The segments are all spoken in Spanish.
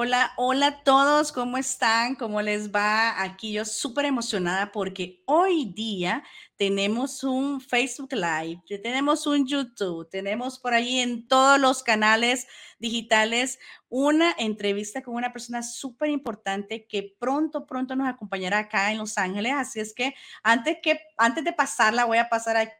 Hola, hola a todos, ¿cómo están? ¿Cómo les va? Aquí yo súper emocionada porque hoy día tenemos un Facebook Live, tenemos un YouTube, tenemos por ahí en todos los canales digitales una entrevista con una persona súper importante que pronto, pronto nos acompañará acá en Los Ángeles. Así es que antes, que, antes de pasarla, voy a pasar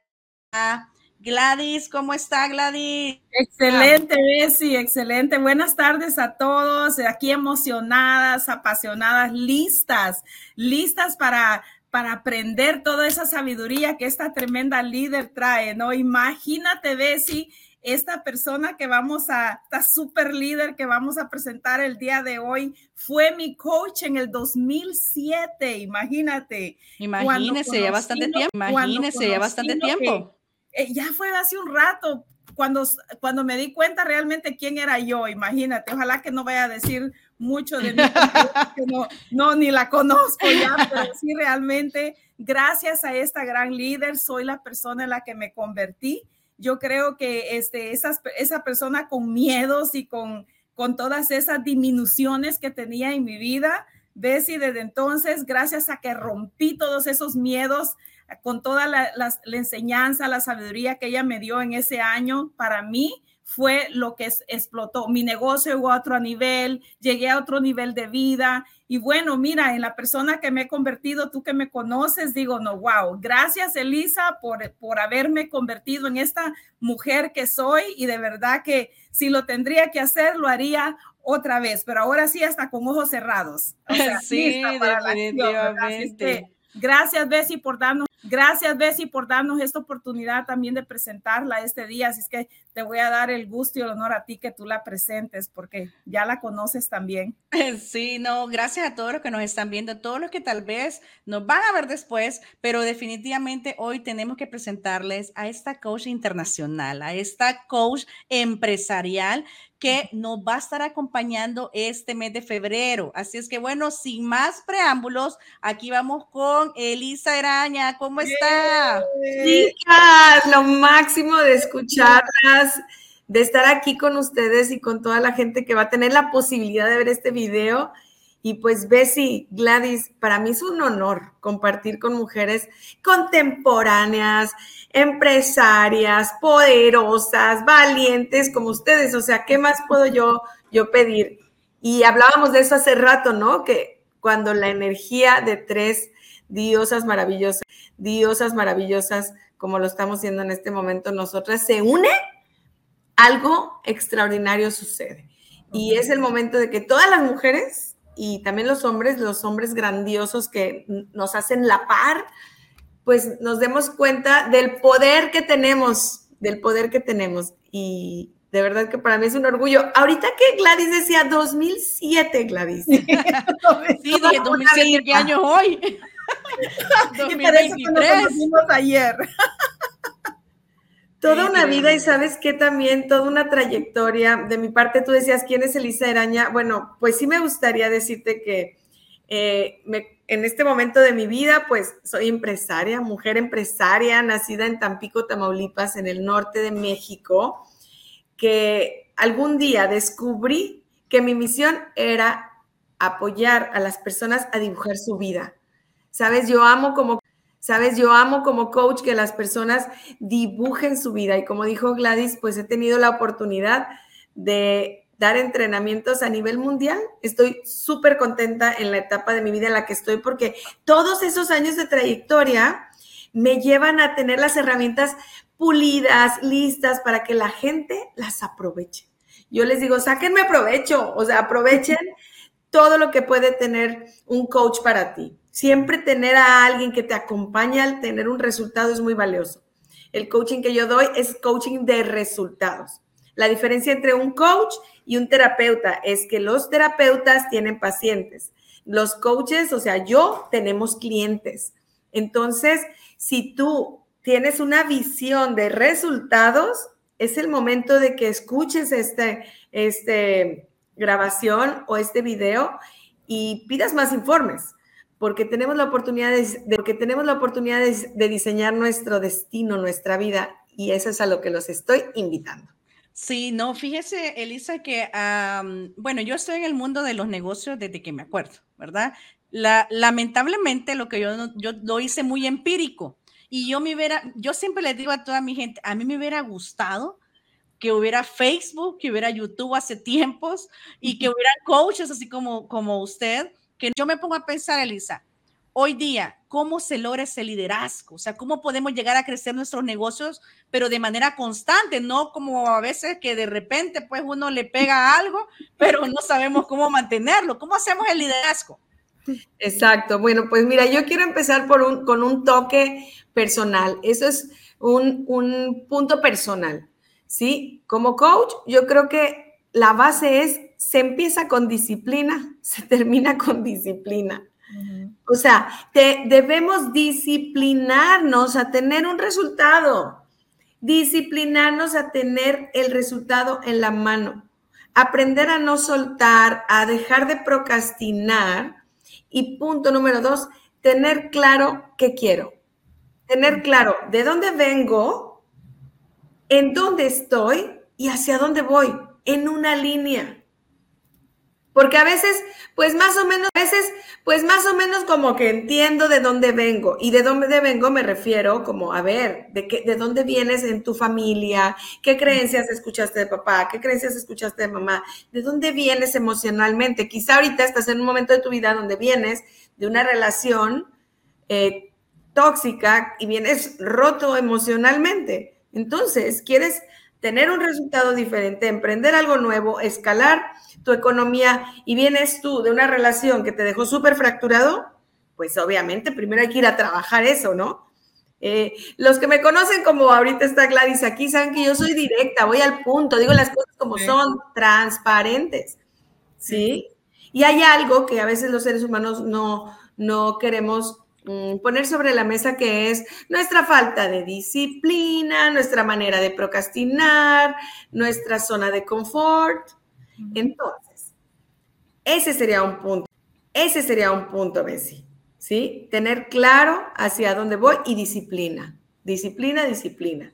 a Gladys, ¿cómo está Gladys? Excelente, Bessie, excelente. Buenas tardes a todos, aquí emocionadas, apasionadas, listas, listas para, para aprender toda esa sabiduría que esta tremenda líder trae, ¿no? Imagínate, Bessie, esta persona que vamos a, esta super líder que vamos a presentar el día de hoy, fue mi coach en el 2007, imagínate. Imagínese, ya bastante tiempo. Imagínese, ya bastante tiempo eh, ya fue hace un rato cuando, cuando me di cuenta realmente quién era yo, imagínate, ojalá que no vaya a decir mucho de mí, no, no, ni la conozco ya, sí realmente, gracias a esta gran líder, soy la persona en la que me convertí. Yo creo que este, esa, esa persona con miedos y con, con todas esas disminuciones que tenía en mi vida, y desde entonces, gracias a que rompí todos esos miedos, con toda la, enseñanza, la sabiduría que ella me dio en ese año, para mí fue lo que explotó. Mi negocio llegó a otro nivel, llegué a otro nivel de vida. Y bueno, mira, en la persona que me he convertido, tú que me conoces, digo, no, wow, gracias Elisa por, por haberme convertido en esta mujer que soy y de verdad que si lo tendría que hacer, lo haría otra vez, pero ahora sí hasta con ojos cerrados. sí, definitivamente. gracias, Bessie, por darnos Gracias, Bessie, por darnos esta oportunidad también de presentarla este día. Así es que te voy a dar el gusto y el honor a ti que tú la presentes, porque ya la conoces también. Sí, no, gracias a todos los que nos están viendo, todos los que tal vez nos van a ver después, pero definitivamente hoy tenemos que presentarles a esta coach internacional, a esta coach empresarial que nos va a estar acompañando este mes de febrero. Así es que bueno, sin más preámbulos, aquí vamos con Elisa Araña. ¿Cómo está? Chicas, lo máximo de escucharlas, de estar aquí con ustedes y con toda la gente que va a tener la posibilidad de ver este video. Y pues Bessie, Gladys, para mí es un honor compartir con mujeres contemporáneas, empresarias, poderosas, valientes como ustedes. O sea, ¿qué más puedo yo, yo pedir? Y hablábamos de eso hace rato, ¿no? Que cuando la energía de tres diosas maravillosas, diosas maravillosas, como lo estamos haciendo en este momento nosotras, se une, algo extraordinario sucede. Y es el momento de que todas las mujeres y también los hombres, los hombres grandiosos que nos hacen la par, pues nos demos cuenta del poder que tenemos, del poder que tenemos. Y de verdad que para mí es un orgullo. Ahorita que Gladys decía 2007, Gladys. sí, dije 2007, ¿qué año hoy? 2023. ayer. Toda una vida y sabes que también toda una trayectoria. De mi parte, tú decías, ¿quién es Elisa Eraña? Bueno, pues sí me gustaría decirte que eh, en este momento de mi vida, pues soy empresaria, mujer empresaria, nacida en Tampico, Tamaulipas, en el norte de México, que algún día descubrí que mi misión era apoyar a las personas a dibujar su vida. Sabes, yo amo como Sabes, yo amo como coach que las personas dibujen su vida y como dijo Gladys, pues he tenido la oportunidad de dar entrenamientos a nivel mundial. Estoy súper contenta en la etapa de mi vida en la que estoy porque todos esos años de trayectoria me llevan a tener las herramientas pulidas, listas para que la gente las aproveche. Yo les digo, sáquenme provecho, o sea, aprovechen todo lo que puede tener un coach para ti. Siempre tener a alguien que te acompañe al tener un resultado es muy valioso. El coaching que yo doy es coaching de resultados. La diferencia entre un coach y un terapeuta es que los terapeutas tienen pacientes. Los coaches, o sea, yo tenemos clientes. Entonces, si tú tienes una visión de resultados, es el momento de que escuches este, este grabación o este video y pidas más informes porque tenemos la oportunidad de, porque tenemos la oportunidad de, diseñar nuestro destino, nuestra vida, y eso es a lo que los estoy invitando. Sí, no, fíjese, Elisa, que, bueno, yo estoy en el mundo de los negocios desde que me acuerdo, ¿verdad? La, lamentablemente lo que yo, yo lo hice muy empírico y yo me hubiera, yo siempre le digo a toda mi gente, a mí me hubiera gustado que hubiera Facebook, que hubiera YouTube hace tiempos y que hubiera coaches así como, como usted, que yo me pongo a pensar, Elisa, hoy día, ¿cómo se logra ese liderazgo? O sea, ¿cómo podemos llegar a crecer nuestros negocios, pero de manera constante, no como a veces que de repente pues uno le pega algo, pero no sabemos cómo mantenerlo? ¿Cómo hacemos el liderazgo? Exacto. Bueno, pues mira, yo quiero empezar por un, con un toque personal. Eso es un, un punto personal, ¿sí? Como coach, yo creo que la base es, se empieza con disciplina, se termina con disciplina. O sea, debemos disciplinarnos a tener un resultado, disciplinarnos a tener el resultado en la mano, aprender a no soltar, a dejar de procrastinar y punto número dos, tener claro qué quiero, tener claro de dónde vengo, en dónde estoy y hacia dónde voy, en una línea. Porque a veces, pues más o menos, a veces, pues más o menos como que entiendo de dónde vengo. Y de dónde vengo me refiero como, a ver, de, qué, de dónde vienes en tu familia, qué creencias escuchaste de papá, qué creencias escuchaste de mamá, de dónde vienes emocionalmente. Quizá ahorita estás en un momento de tu vida donde vienes de una relación eh, tóxica y vienes roto emocionalmente. Entonces, quieres tener un resultado diferente, emprender algo nuevo, escalar tu economía y vienes tú de una relación que te dejó súper fracturado, pues obviamente primero hay que ir a trabajar eso, ¿no? Eh, los que me conocen como ahorita está Gladys aquí saben que yo soy directa, voy al punto, digo las cosas como son, transparentes, ¿sí? Y hay algo que a veces los seres humanos no, no queremos mm, poner sobre la mesa que es nuestra falta de disciplina, nuestra manera de procrastinar, nuestra zona de confort. Entonces, ese sería un punto. Ese sería un punto, Bessie. ¿Sí? Tener claro hacia dónde voy y disciplina. Disciplina, disciplina.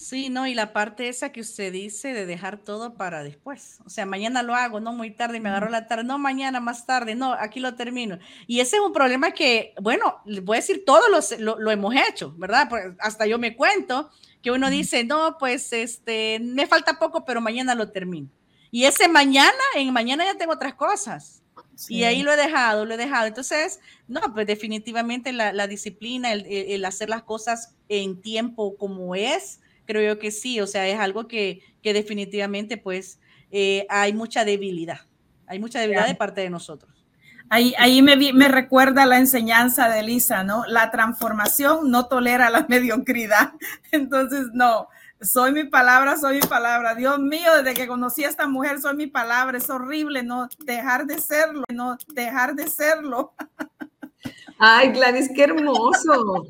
Sí, no, y la parte esa que usted dice de dejar todo para después. O sea, mañana lo hago, no muy tarde, me agarro la tarde, no mañana más tarde, no, aquí lo termino. Y ese es un problema que, bueno, les voy a decir, todos lo, lo, hemos hecho, ¿verdad? Pues hasta yo me cuento que uno dice, no, pues este, me falta poco, pero mañana lo termino. Y ese mañana, en mañana ya tengo otras cosas. Y ahí lo he dejado, lo he dejado. Entonces, no, pues definitivamente la, disciplina, el, hacer las cosas en tiempo como es, creo yo que sí. O sea, es algo que, que definitivamente, pues, eh, hay mucha debilidad. Hay mucha debilidad de parte de nosotros. Ahí, ahí me, me, recuerda la enseñanza de Elisa, ¿no? La transformación no tolera la mediocridad. Entonces, no, soy mi palabra, soy mi palabra. Dios mío, desde que conocí a esta mujer, soy mi palabra. Es horrible no dejar de serlo, no dejar de serlo. Ay, Gladys, qué hermoso.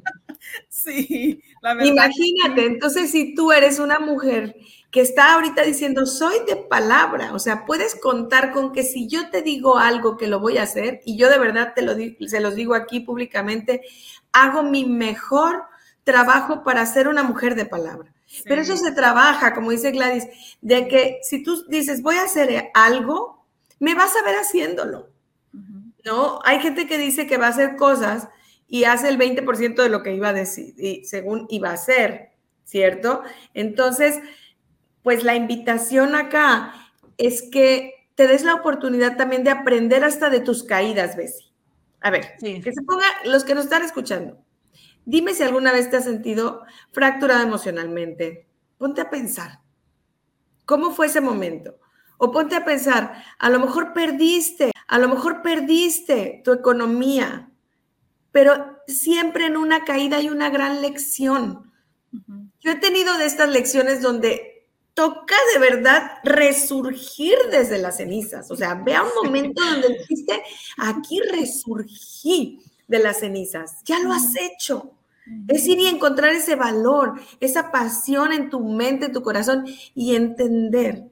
Sí, la verdad. Imagínate, entonces si tú eres una mujer que está ahorita diciendo, soy de palabra, o sea, puedes contar con que si yo te digo algo que lo voy a hacer, y yo de verdad te lo se los digo aquí públicamente, hago mi mejor trabajo para ser una mujer de palabra. Pero eso se trabaja, como dice Gladys, de que si tú dices, voy a hacer algo, me vas a ver haciéndolo. ¿No? Hay gente que dice que va a hacer cosas y hace el 20% de lo que iba a decir, y según iba a hacer, ¿cierto? Entonces, pues la invitación acá es que te des la oportunidad también de aprender hasta de tus caídas, Bessie. A ver, que se ponga los que nos están escuchando. Dime si alguna vez te has sentido fracturado emocionalmente. Ponte a pensar. ¿Cómo fue ese momento? O ponte a pensar, a lo mejor perdiste, a lo mejor perdiste tu economía, pero siempre en una caída hay una gran lección. Yo he tenido de estas lecciones donde toca de verdad resurgir desde las cenizas. O sea, vea un momento donde dijiste, aquí resurgí de las cenizas. Ya lo has hecho. Es ir y encontrar ese valor, esa pasión en tu mente, en tu corazón y entender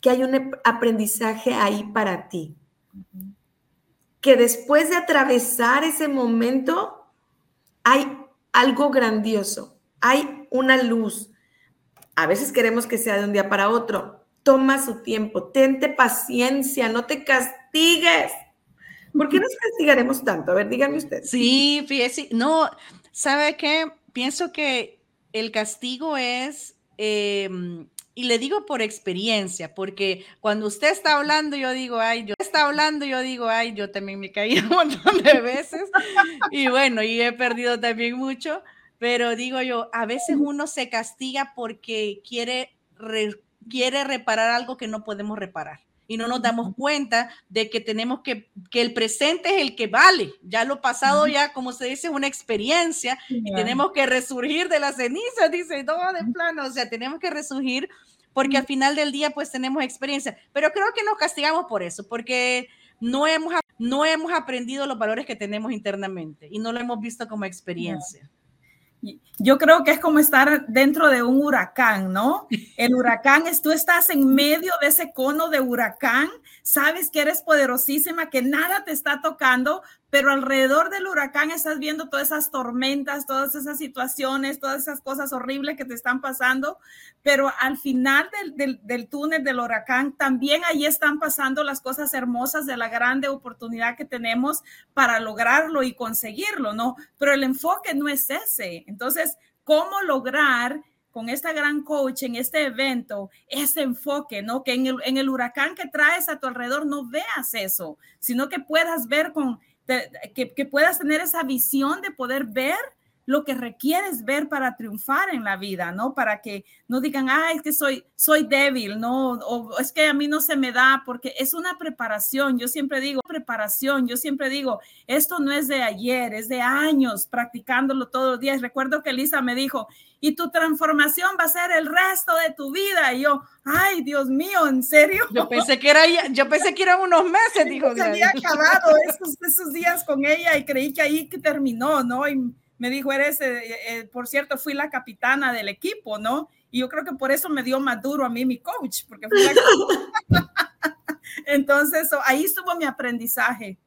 que hay un aprendizaje ahí para ti. Que después de atravesar ese momento hay algo grandioso, hay una luz, a veces queremos que sea de un día para otro. Toma su tiempo, tente paciencia, no te castigues. ¿Por qué nos castigaremos tanto? A ver, díganme usted. Sí, fíjese, no, ¿sabe qué? Pienso que el castigo es, em, y le digo por experiencia, porque cuando usted está hablando, yo digo, ay, yo está hablando, yo digo, ay, yo también me caí un montón de veces, y bueno, y he perdido también mucho, pero digo yo, a veces uno se castiga porque quiere, quiere reparar algo que no podemos reparar y no nos damos cuenta de que tenemos que, que el presente es el que vale. Ya lo pasado ya, como se dice, es una experiencia y tenemos que resurgir de las cenizas, dice, no, de plano, o sea, tenemos que resurgir porque al final del día pues tenemos experiencia. Pero creo que nos castigamos por eso, porque no hemos, no hemos aprendido los valores que tenemos internamente y no lo hemos visto como experiencia. Yo creo que es como estar dentro de un huracán, ¿no? El huracán es, tú estás en medio de ese cono de huracán, sabes que eres poderosísima, que nada te está tocando, pero alrededor del huracán estás viendo todas esas tormentas, todas esas situaciones, todas esas cosas horribles que te están pasando, pero al final del, túnel del huracán también ahí están pasando las cosas hermosas de la grande oportunidad que tenemos para lograrlo y conseguirlo, ¿no? Pero el enfoque no es ese. Entonces, ¿cómo lograr con esta gran coach en este evento, ese enfoque, ¿no? Que en el, en el huracán que traes a tu alrededor no veas eso, sino que puedas ver con que, puedas tener esa visión de poder ver lo que requieres ver para triunfar en la vida, ¿no? Para que no digan, ah, es que soy, soy débil, ¿no? O es que a mí no se me da, porque es una preparación. Yo siempre digo, preparación, yo siempre digo, esto no es de ayer, es de años practicándolo todos los días. Recuerdo que Lisa me dijo, y tu transformación va a ser el resto de tu vida. Y yo, ay, Dios mío, ¿en serio? Yo pensé que era, yo pensé que eran unos meses, dijo. Se había acabado esos, esos días con ella y creí que ahí que terminó, ¿no? Y me dijo, eres, eh, eh, por cierto, fui la capitana del equipo, ¿no? Y yo creo que por eso me dio más duro a mí mi coach, porque fui la Entonces, ahí estuvo mi aprendizaje.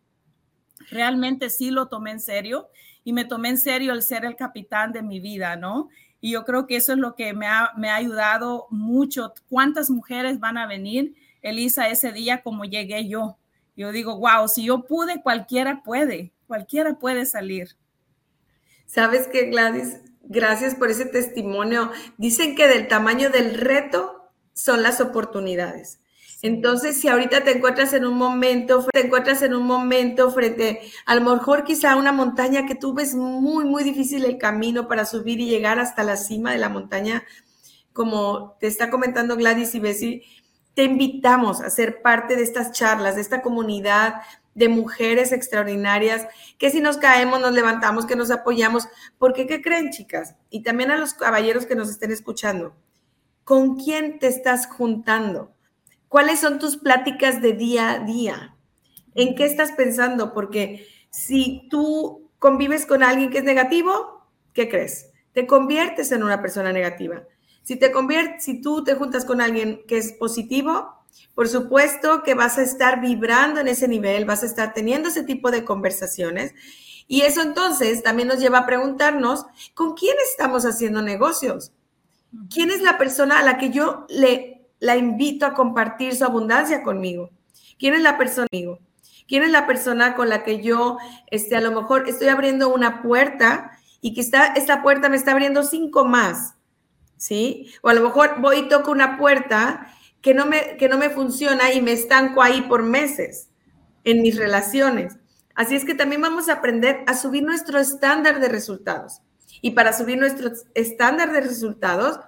Realmente sí lo tomé en serio y me tomé en serio el ser el capitán de mi vida, ¿no? Y yo creo que eso es lo que me ha, me ha ayudado mucho. ¿Cuántas mujeres van a venir, Elisa, ese día como llegué yo? Yo digo, wow, si yo pude, cualquiera puede, cualquiera puede salir. ¿Sabes qué, Gladys? Gracias por ese testimonio. Dicen que del tamaño del reto son las oportunidades. Entonces, si ahorita te encuentras en un momento, te encuentras en un momento frente, a lo mejor quizá una montaña que tú ves muy, muy difícil el camino para subir y llegar hasta la cima de la montaña, como te está comentando Gladys y Bessie, te invitamos a ser parte de estas charlas, de esta comunidad de mujeres extraordinarias, que si nos caemos, nos levantamos, que nos apoyamos, porque ¿qué creen, chicas? Y también a los caballeros que nos estén escuchando, ¿con quién te estás juntando? ¿Cuáles son tus pláticas de día a día? ¿En qué estás pensando? Porque si tú convives con alguien que es negativo, ¿qué crees? Te conviertes en una persona negativa. Si te conviertes, si tú te juntas con alguien que es positivo, por supuesto que vas a estar vibrando en ese nivel, vas a estar teniendo ese tipo de conversaciones. Y eso entonces también nos lleva a preguntarnos, ¿con quién estamos haciendo negocios? ¿Quién es la persona a la que yo le la invito a compartir su abundancia conmigo. ¿Quién es la persona conmigo? ¿Quién es la persona con la que yo, este, a lo mejor estoy abriendo una puerta y que está, esta puerta me está abriendo cinco más? ¿Sí? O a lo mejor voy y toco una puerta que no me, que no me funciona y me estanco ahí por meses en mis relaciones. Así es que también vamos a aprender a subir nuestro estándar de resultados. Y para subir nuestro estándar de resultados,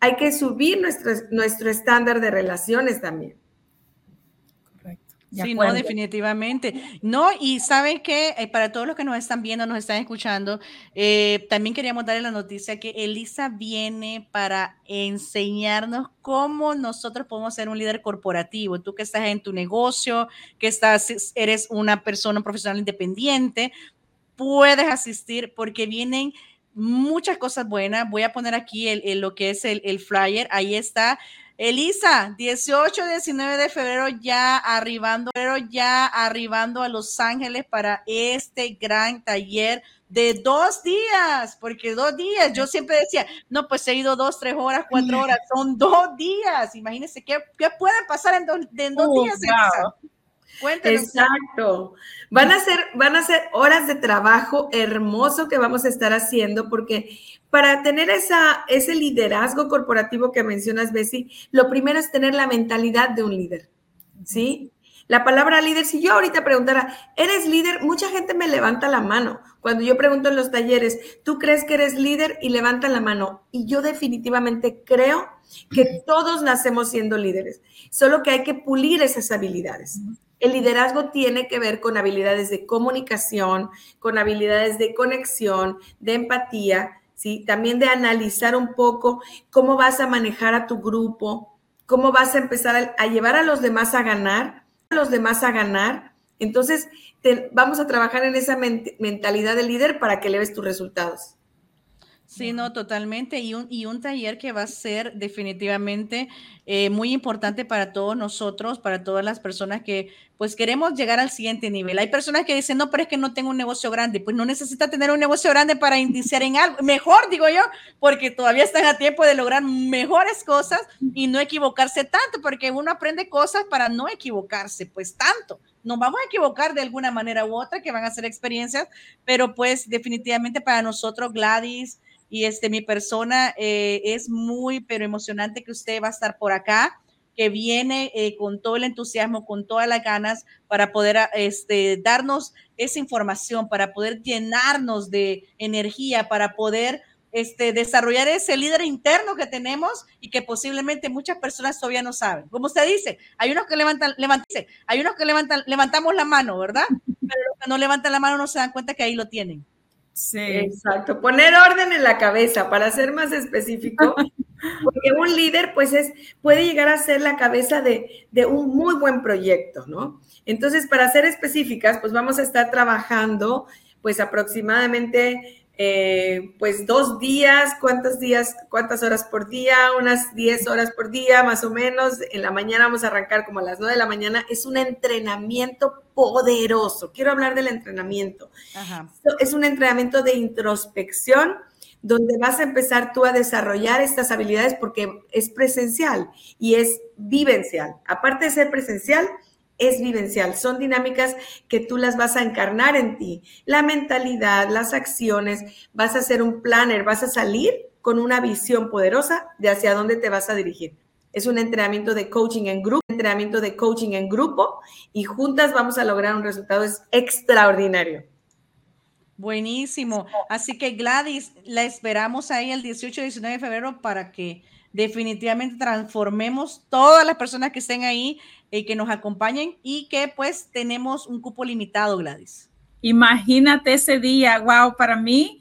hay que subir nuestro, nuestro estándar de relaciones también. Correcto. sí, no, definitivamente. No, y saben que eh, para todos los que nos están viendo, nos están escuchando, eh, también queríamos darle la noticia que Elisa viene para enseñarnos cómo nosotros podemos ser un líder corporativo. Tú que estás en tu negocio, que estás, eres una persona profesional independiente, puedes asistir porque vienen muchas cosas buenas. Voy a poner aquí el, lo que es el, flyer. Ahí está Elisa, 18, 19 de febrero ya arribando, pero ya arribando a Los Ángeles para este gran taller de dos días, porque dos días, yo siempre decía, no, pues he ido dos, tres horas, cuatro horas, son dos días, imagínense qué, qué puede pasar en, dos días. Elisa? Exacto. Van a ser, van a ser horas de trabajo hermoso que vamos a estar haciendo porque para tener esa, ese liderazgo corporativo que mencionas, Bessie, lo primero es tener la mentalidad de un líder, ¿sí? La palabra líder, si yo ahorita preguntara, ¿eres líder? Mucha gente me levanta la mano. Cuando yo pregunto en los talleres, ¿tú crees que eres líder? Y levantan la mano. Y yo definitivamente creo que todos nacemos siendo líderes, solo que hay que pulir esas habilidades. El liderazgo tiene que ver con habilidades de comunicación, con habilidades de conexión, de empatía, ¿sí? También de analizar un poco cómo vas a manejar a tu grupo, cómo vas a empezar a, llevar a los demás a ganar, a los demás a ganar. Entonces, vamos a trabajar en esa mentalidad de líder para que le ves tus resultados. Sí, no, totalmente. Y un, y un taller que va a ser definitivamente eh, muy importante para todos nosotros, para todas las personas que pues queremos llegar al siguiente nivel. Hay personas que dicen, no, pero es que no tengo un negocio grande. Pues no necesita tener un negocio grande para iniciar en algo. Mejor, digo yo, porque todavía están a tiempo de lograr mejores cosas y no equivocarse tanto, porque uno aprende cosas para no equivocarse, pues tanto. Nos vamos a equivocar de alguna manera u otra, que van a ser experiencias, pero pues definitivamente para nosotros, Gladys, y este, mi persona eh, es muy, pero emocionante que usted va a estar por acá, que viene eh, con todo el entusiasmo, con todas las ganas para poder este, darnos esa información, para poder llenarnos de energía, para poder este, desarrollar ese líder interno que tenemos y que posiblemente muchas personas todavía no saben. Como usted dice, hay unos que levantan, levantan hay unos que levantan, levantamos la mano, ¿verdad? Pero los que no levantan la mano no se dan cuenta que ahí lo tienen. Sí. Exacto. Poner orden en la cabeza, para ser más específico, porque un líder, pues, es, puede llegar a ser la cabeza de, de un muy buen proyecto, ¿no? Entonces, para ser específicas, pues vamos a estar trabajando, pues, aproximadamente eh, pues dos días, ¿cuántos días, cuántas horas por día? Unas 10 horas por día, más o menos. En la mañana vamos a arrancar como a las 9 de la mañana. Es un entrenamiento poderoso. Quiero hablar del entrenamiento. Es un entrenamiento de introspección donde vas a empezar tú a desarrollar estas habilidades porque es presencial y es vivencial. Aparte de ser presencial, es vivencial, son dinámicas que tú las vas a encarnar en ti. La mentalidad, las acciones, vas a ser un planner, vas a salir con una visión poderosa de hacia dónde te vas a dirigir. Es un entrenamiento de coaching en grupo, entrenamiento de coaching en grupo y juntas vamos a lograr un resultado extraordinario. Buenísimo. Así que Gladys, la esperamos ahí el 18 y 19 de febrero para que definitivamente transformemos todas las personas que estén ahí y que nos acompañen y que pues tenemos un cupo limitado, Gladys. Imagínate ese día, wow, para mí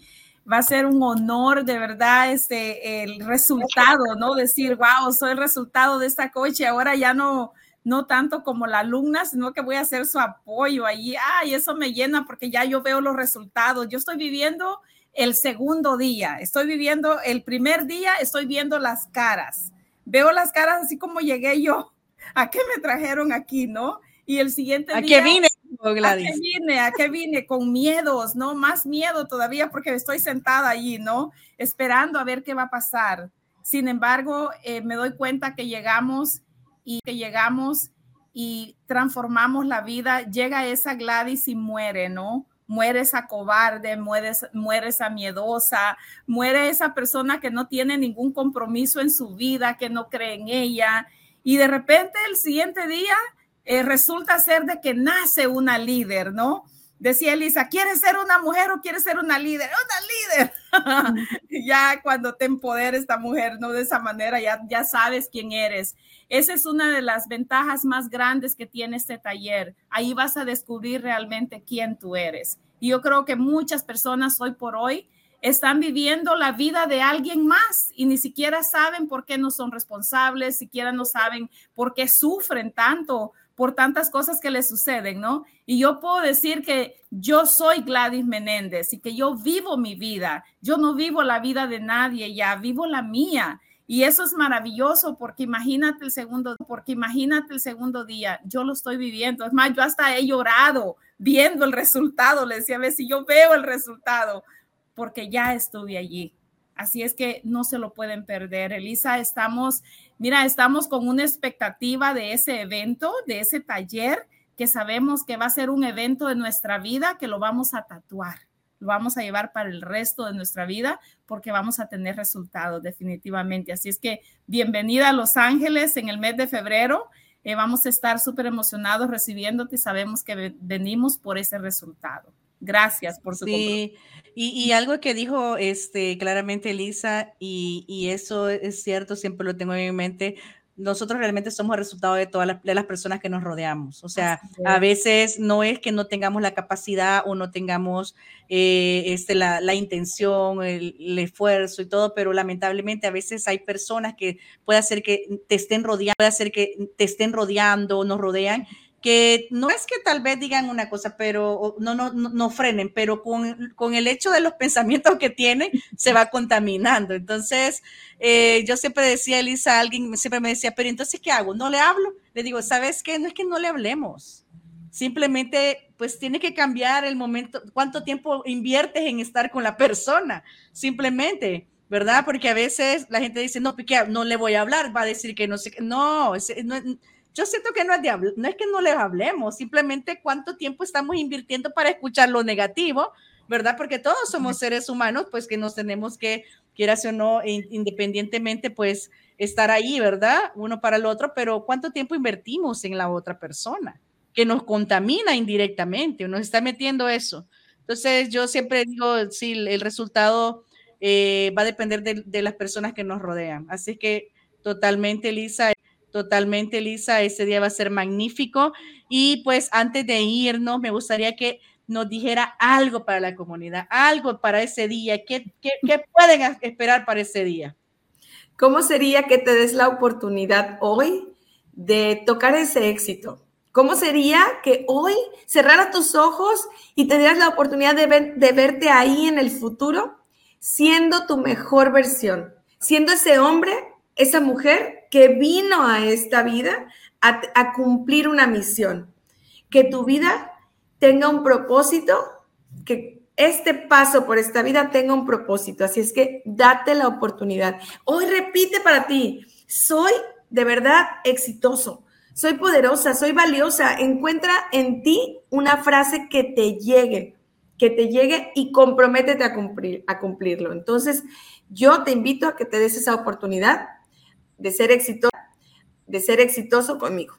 va a ser un honor de verdad este el resultado, ¿no? Decir, wow, soy el resultado de esta coche, ahora ya no no tanto como la alumna, sino que voy a hacer su apoyo ahí. Ay, eso me llena porque ya yo veo los resultados. Yo estoy viviendo el segundo día, estoy viviendo el primer día, estoy viendo las caras. Veo las caras así como llegué yo ¿a qué me trajeron aquí, no? Y el siguiente ¿A día. Qué vine, Gladys? ¿A qué vine? ¿A qué vine? Con miedos, ¿no? Más miedo todavía porque estoy sentada allí, ¿no? Esperando a ver qué va a pasar. Sin embargo, eh, me doy cuenta que llegamos y que llegamos y transformamos la vida. Llega esa Gladys y muere, ¿no? muere esa cobarde, muere, muere esa miedosa, muere esa persona que no tiene ningún compromiso en su vida, que no cree en ella, y de repente el siguiente día eh, resulta ser de que nace una líder, ¿no? Decía Elisa, ¿quieres ser una mujer o quieres ser una líder? Una líder. ya cuando te empodera esta mujer, ¿no? De esa manera ya, ya sabes quién eres. Esa es una de las ventajas más grandes que tiene este taller. Ahí vas a descubrir realmente quién tú eres. Y yo creo que muchas personas hoy por hoy están viviendo la vida de alguien más y ni siquiera saben por qué no son responsables, siquiera no saben por qué sufren tanto por tantas cosas que les suceden, ¿no? Y yo puedo decir que yo soy Gladys Menéndez y que yo vivo mi vida. Yo no vivo la vida de nadie ya, vivo la mía. Y eso es maravilloso porque imagínate el segundo, porque imagínate el segundo día, yo lo estoy viviendo. Es más, yo hasta he llorado viendo el resultado. Le decía, a ver si yo veo el resultado, porque ya estuve allí. Así es que no se lo pueden perder. Elisa, estamos, mira, estamos con una expectativa de ese evento, de ese taller, que sabemos que va a ser un evento de nuestra vida, que lo vamos a tatuar lo vamos a llevar para el resto de nuestra vida porque vamos a tener resultados definitivamente. Así es que bienvenida a Los Ángeles en el mes de febrero. Eh, vamos a estar súper emocionados recibiéndote y sabemos que venimos por ese resultado. Gracias por su Sí, y, y, algo que dijo este, claramente Elisa, y, y, eso es cierto, siempre lo tengo en mi mente, nosotros realmente somos el resultado de todas las, de las personas que nos rodeamos. O sea, a veces no es que no tengamos la capacidad o no tengamos eh, este, la, la, intención, el, el, esfuerzo y todo, pero lamentablemente a veces hay personas que puede hacer que te estén rodeando, puede hacer que te estén rodeando, nos rodean que no es que tal vez digan una cosa, pero no, no, no, frenen, pero con, con, el hecho de los pensamientos que tienen, se va contaminando. Entonces, eh, yo siempre decía, Elisa, alguien siempre me decía, pero entonces, ¿qué hago? ¿No le hablo? Le digo, ¿sabes qué? No es que no le hablemos. Simplemente, pues tiene que cambiar el momento, cuánto tiempo inviertes en estar con la persona, simplemente. ¿Verdad? Porque a veces la gente dice, no, no le voy a hablar, va a decir que no sé, no, no yo siento que no es, de, no es que no les hablemos, simplemente cuánto tiempo estamos invirtiendo para escuchar lo negativo, ¿verdad? Porque todos somos seres humanos, pues que nos tenemos que, quieras o no, independientemente, pues estar ahí, ¿verdad? Uno para el otro, pero cuánto tiempo invertimos en la otra persona, que nos contamina indirectamente, nos está metiendo eso. Entonces, yo siempre digo, sí, el resultado eh, va a depender de, de, las personas que nos rodean. Así que totalmente, Lisa. Totalmente, Lisa, ese día va a ser magnífico. Y pues antes de irnos, me gustaría que nos dijera algo para la comunidad, algo para ese día. ¿Qué, qué, qué pueden esperar para ese día? ¿Cómo sería que te des la oportunidad hoy de tocar ese éxito? ¿Cómo sería que hoy cerrara tus ojos y te dieras la oportunidad de verte ahí en el futuro siendo tu mejor versión, siendo ese hombre, esa mujer que vino a esta vida a, cumplir una misión. Que tu vida tenga un propósito, que este paso por esta vida tenga un propósito. Así es que date la oportunidad. Hoy repite para ti, soy de verdad exitoso, soy poderosa, soy valiosa. Encuentra en ti una frase que te llegue, que te llegue y comprométete a, cumplir, a cumplirlo. Entonces, yo te invito a que te des esa oportunidad de ser exitoso, de ser exitoso conmigo.